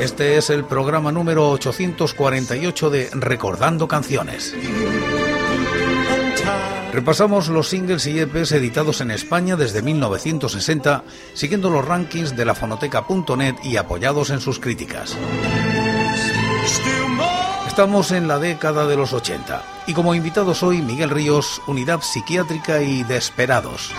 Este es el programa número 848 de Recordando Canciones. Repasamos los singles y EPs editados en España desde 1960, siguiendo los rankings de la fonoteca.net y apoyados en sus críticas. Estamos en la década de los 80 y como invitados hoy Miguel Ríos, Unidad Psiquiátrica y Desperados.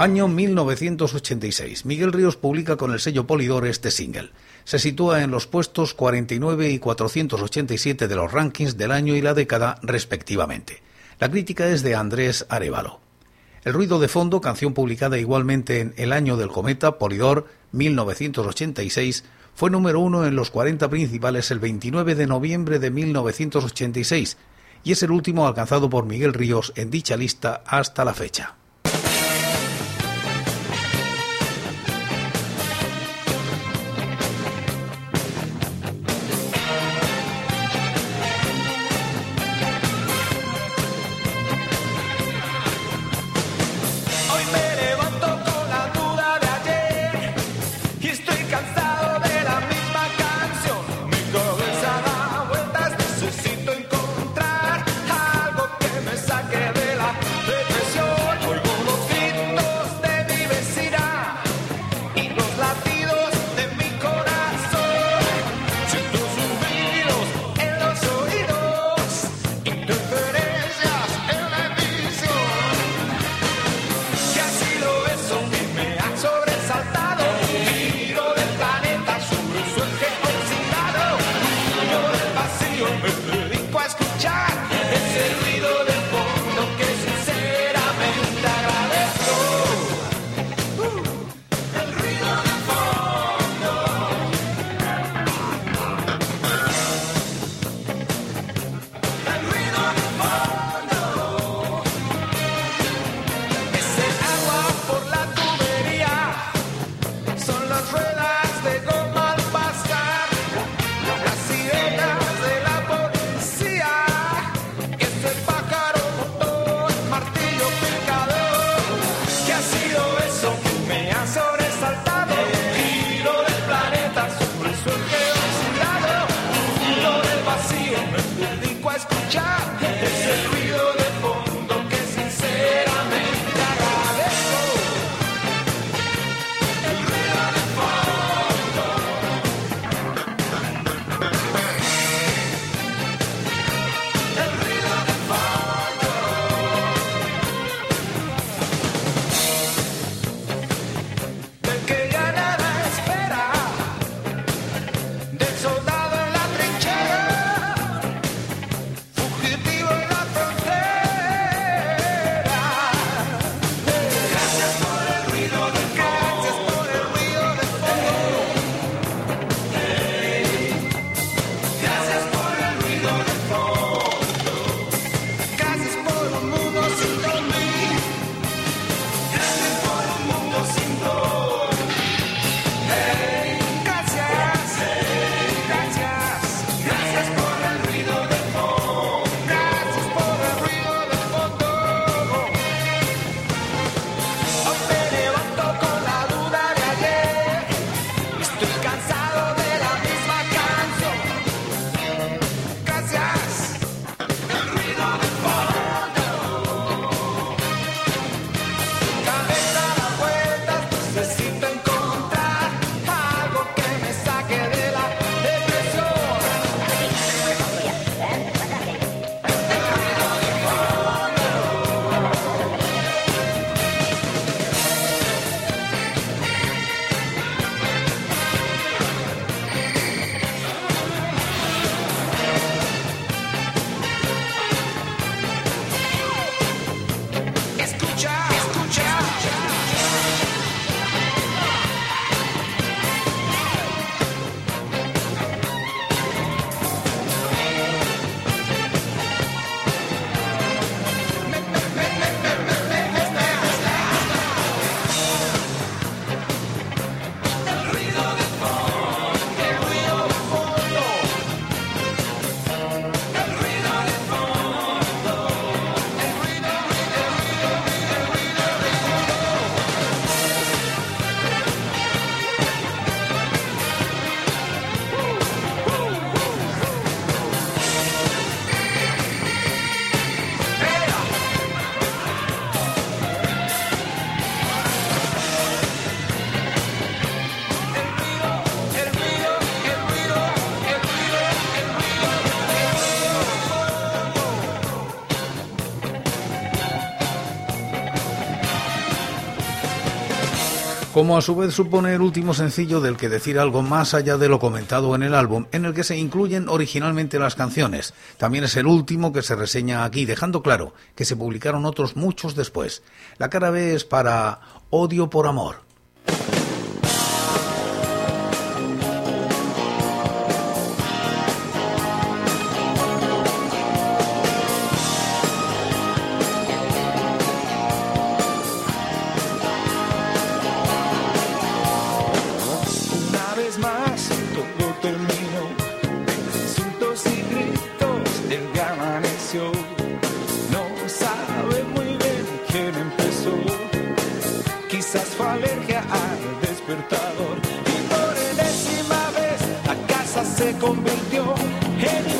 Año 1986. Miguel Ríos publica con el sello Polidor este single. Se sitúa en los puestos 49 y 487 de los rankings del año y la década respectivamente. La crítica es de Andrés Arevalo. El ruido de fondo, canción publicada igualmente en El año del cometa, Polidor, 1986, fue número uno en los 40 principales el 29 de noviembre de 1986 y es el último alcanzado por Miguel Ríos en dicha lista hasta la fecha. son las redes. Como a su vez supone el último sencillo del que decir algo más allá de lo comentado en el álbum, en el que se incluyen originalmente las canciones. También es el último que se reseña aquí, dejando claro que se publicaron otros muchos después. La cara B es para Odio por Amor. convirtió en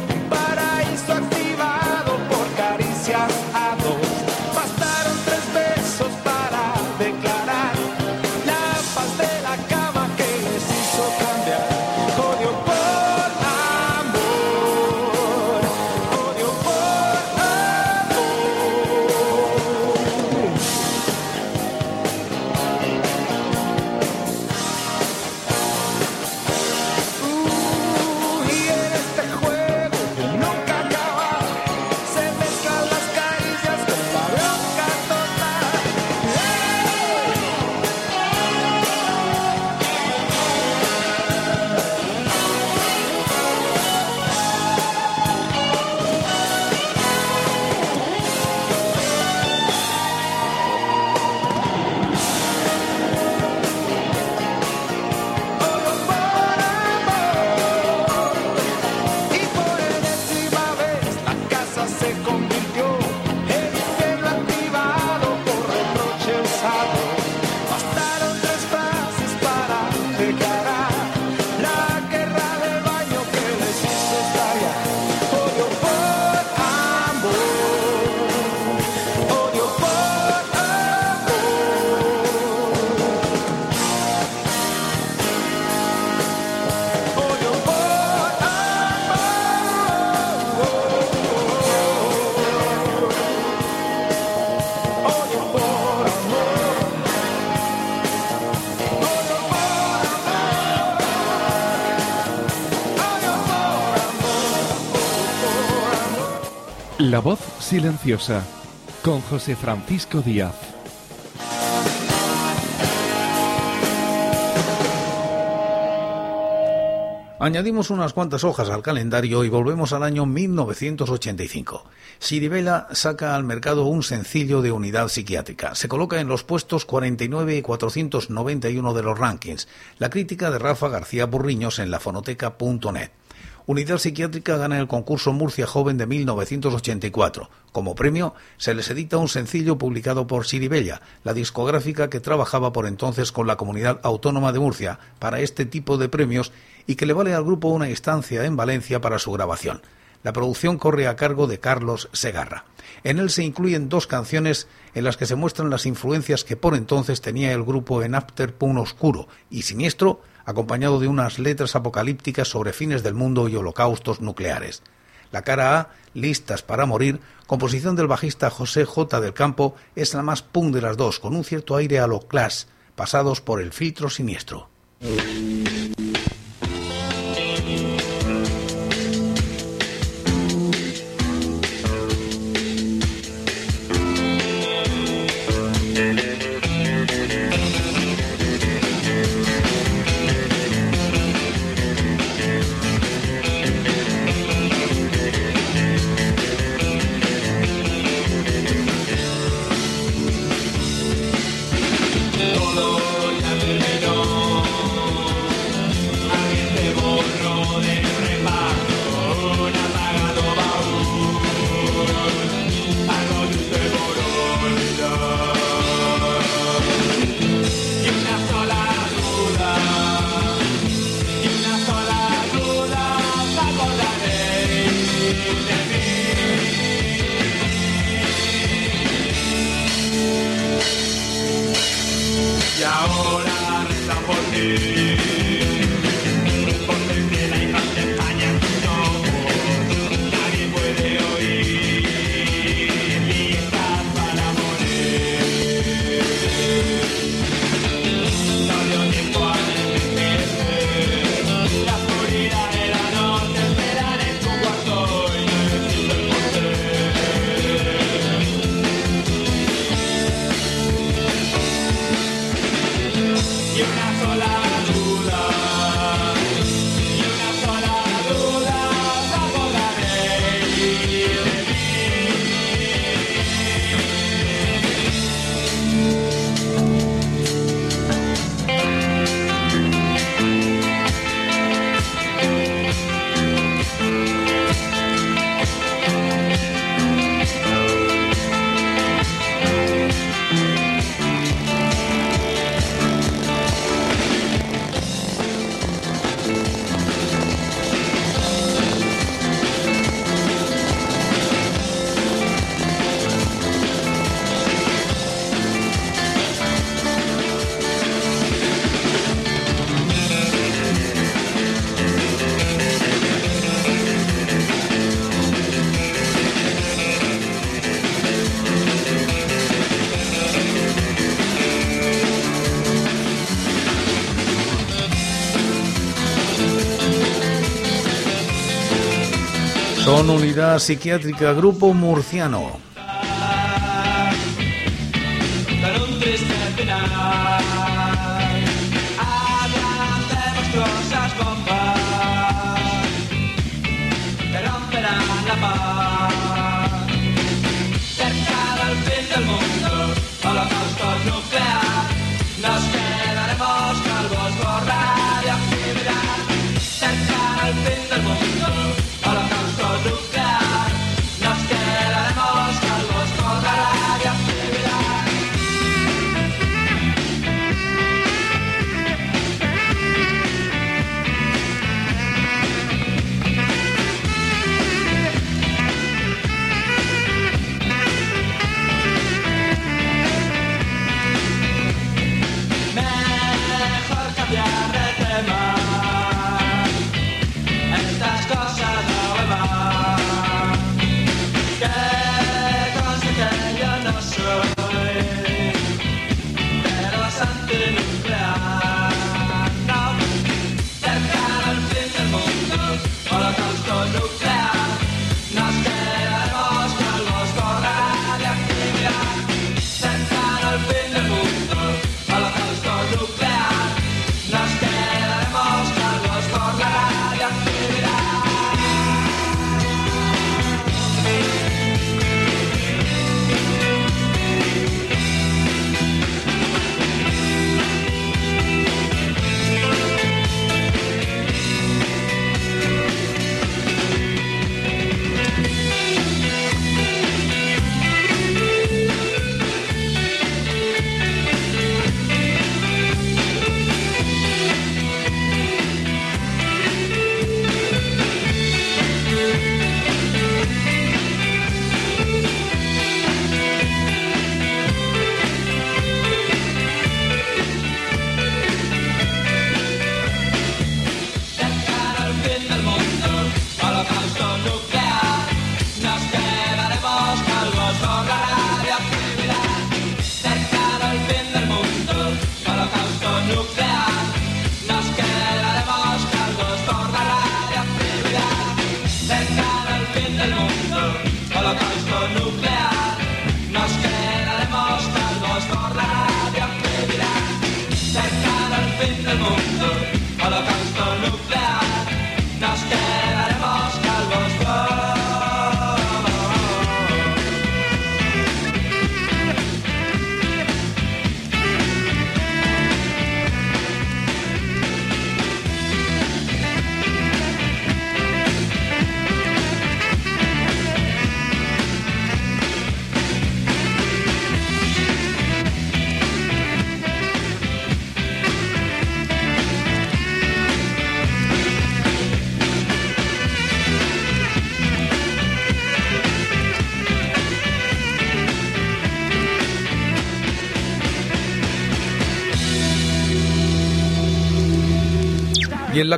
voz silenciosa con José Francisco Díaz. Añadimos unas cuantas hojas al calendario y volvemos al año 1985. Siribela saca al mercado un sencillo de unidad psiquiátrica. Se coloca en los puestos 49 y 491 de los rankings. La crítica de Rafa García Burriños en lafonoteca.net. Unidad Psiquiátrica gana el concurso Murcia Joven de 1984. Como premio, se les edita un sencillo publicado por Siribella, la discográfica que trabajaba por entonces con la Comunidad Autónoma de Murcia para este tipo de premios y que le vale al grupo una instancia en Valencia para su grabación. La producción corre a cargo de Carlos Segarra. En él se incluyen dos canciones en las que se muestran las influencias que por entonces tenía el grupo en After Pun Oscuro y Siniestro acompañado de unas letras apocalípticas sobre fines del mundo y holocaustos nucleares. La cara A, Listas para morir, composición del bajista José J. del Campo, es la más punk de las dos, con un cierto aire a lo clash, pasados por el filtro siniestro. Son unidad psiquiátrica Grupo Murciano.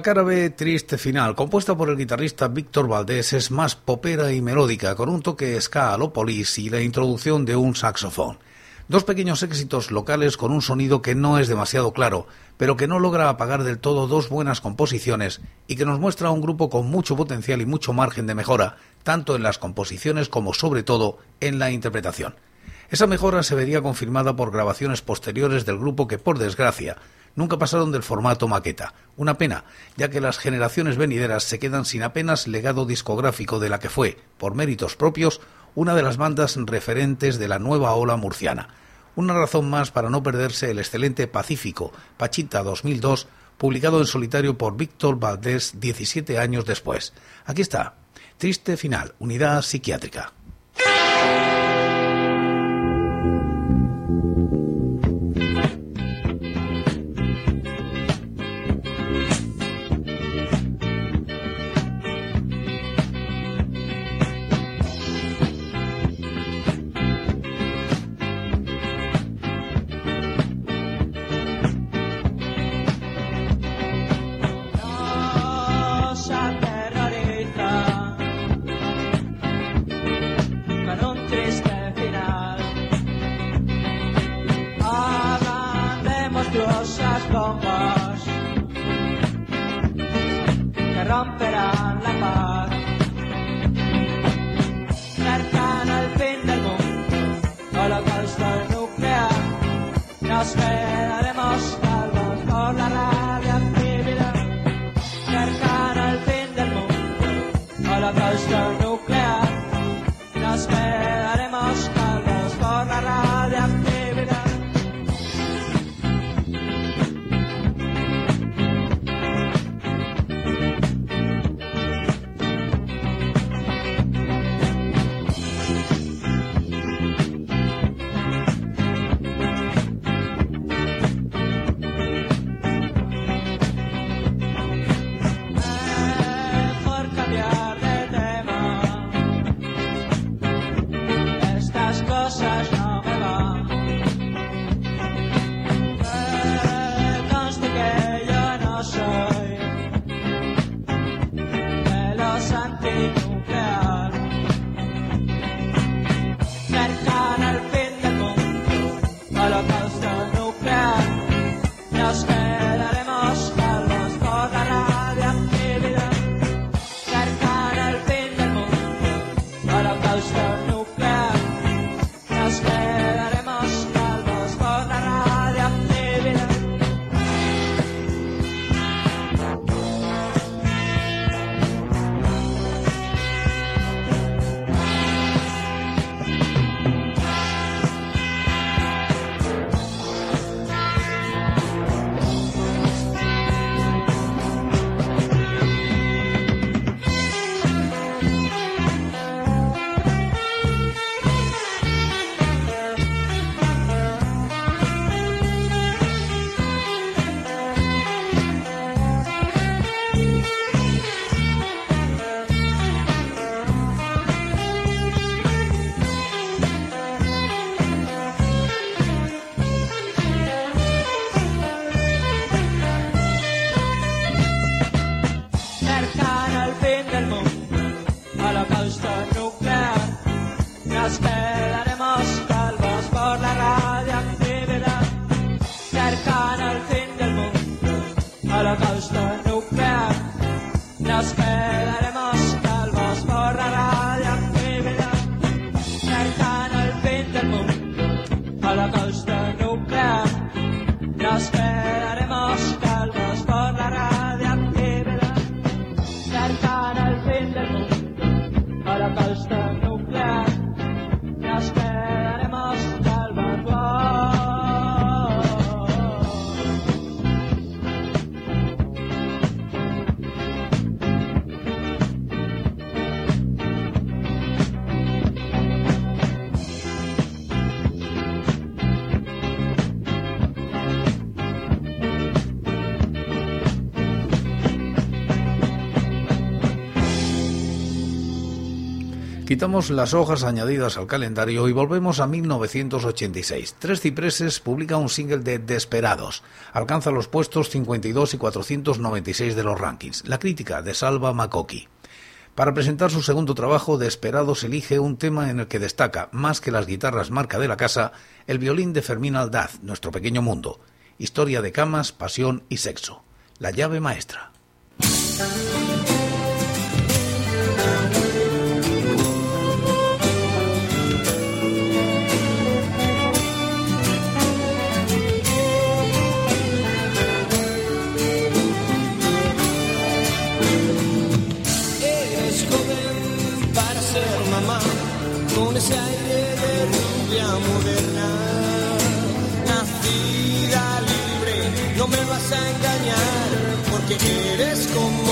Cara B, Triste Final, compuesta por el guitarrista Víctor Valdés, es más popera y melódica, con un toque ska a lo polis y la introducción de un saxofón. Dos pequeños éxitos locales con un sonido que no es demasiado claro, pero que no logra apagar del todo dos buenas composiciones y que nos muestra un grupo con mucho potencial y mucho margen de mejora, tanto en las composiciones como sobre todo en la interpretación. Esa mejora se vería confirmada por grabaciones posteriores del grupo que, por desgracia, nunca pasaron del formato maqueta. Una pena, ya que las generaciones venideras se quedan sin apenas legado discográfico de la que fue, por méritos propios, una de las bandas referentes de la nueva ola murciana. Una razón más para no perderse el excelente Pacífico, Pachita 2002, publicado en solitario por Víctor Valdés 17 años después. Aquí está, Triste Final, Unidad Psiquiátrica. espera Quitamos las hojas añadidas al calendario y volvemos a 1986. Tres Cipreses publica un single de Desperados. Alcanza los puestos 52 y 496 de los rankings. La crítica de Salva Makoki. Para presentar su segundo trabajo, Desperados elige un tema en el que destaca, más que las guitarras marca de la casa, el violín de Fermín Aldaz, Nuestro Pequeño Mundo. Historia de camas, pasión y sexo. La llave maestra. Eres como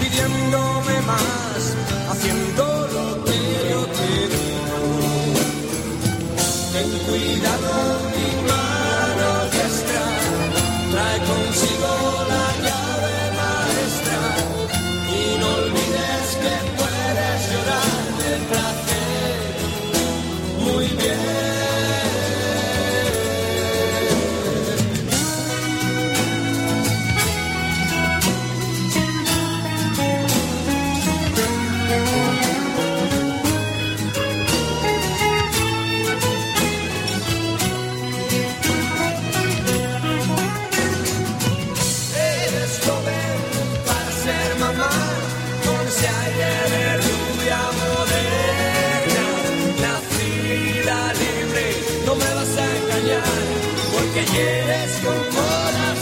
pidiéndome más, haciendo lo que yo te digo. Ten cuidado.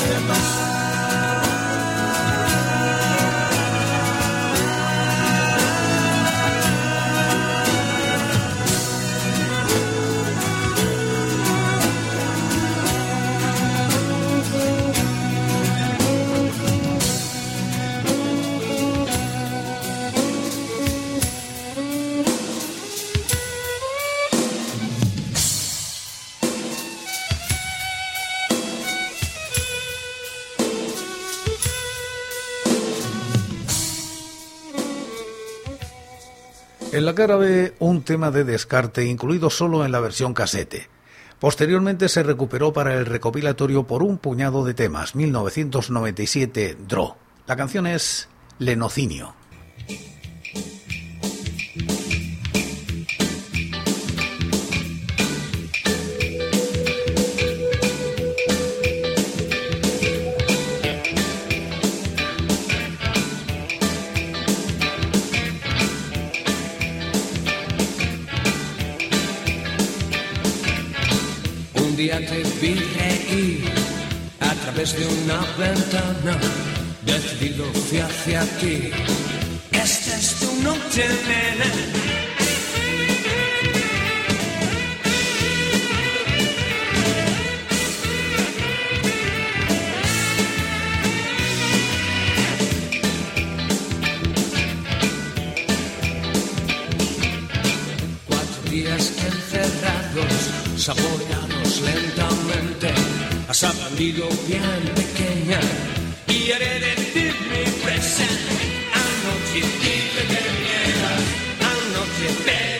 demais. un tema de descarte incluido solo en la versión casete. Posteriormente se recuperó para el recopilatorio por un puñado de temas, 1997 Draw. La canción es Lenocinio. te vi reír a través de una ventana, decidido hacia ti. Esta es tu noche, nena. Cuatro días encerrados, sabor lentamente, has aprendido bien pequeña y eres de mi presente. Anoche dije que vieras, anoche te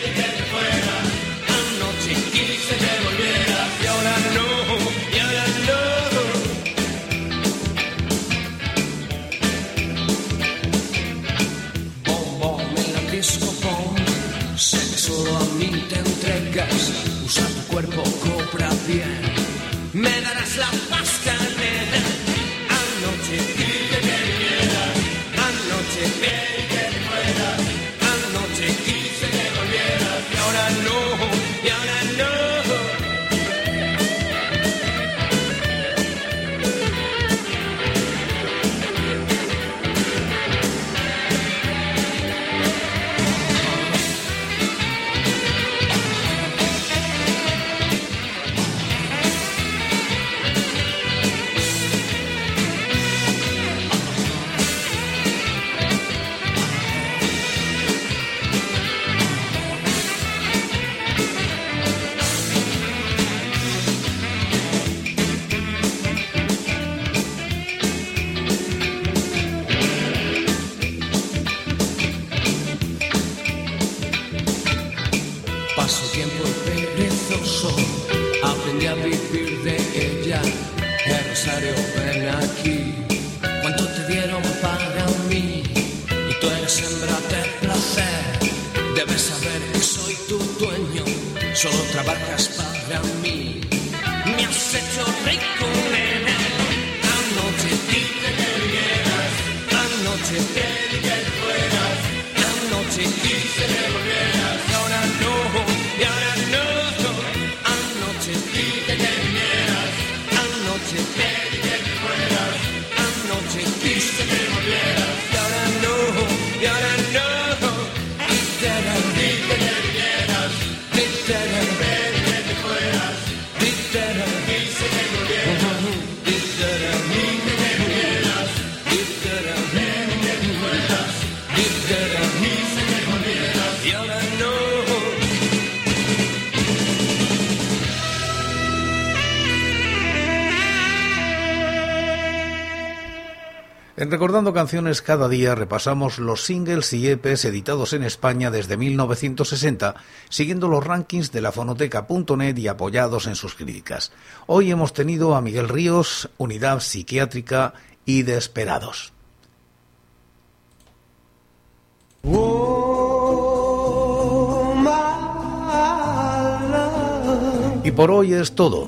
Recordando Canciones cada día repasamos los singles y EPs editados en España desde 1960, siguiendo los rankings de la fonoteca.net y apoyados en sus críticas. Hoy hemos tenido a Miguel Ríos, Unidad Psiquiátrica y Desperados. Y por hoy es todo.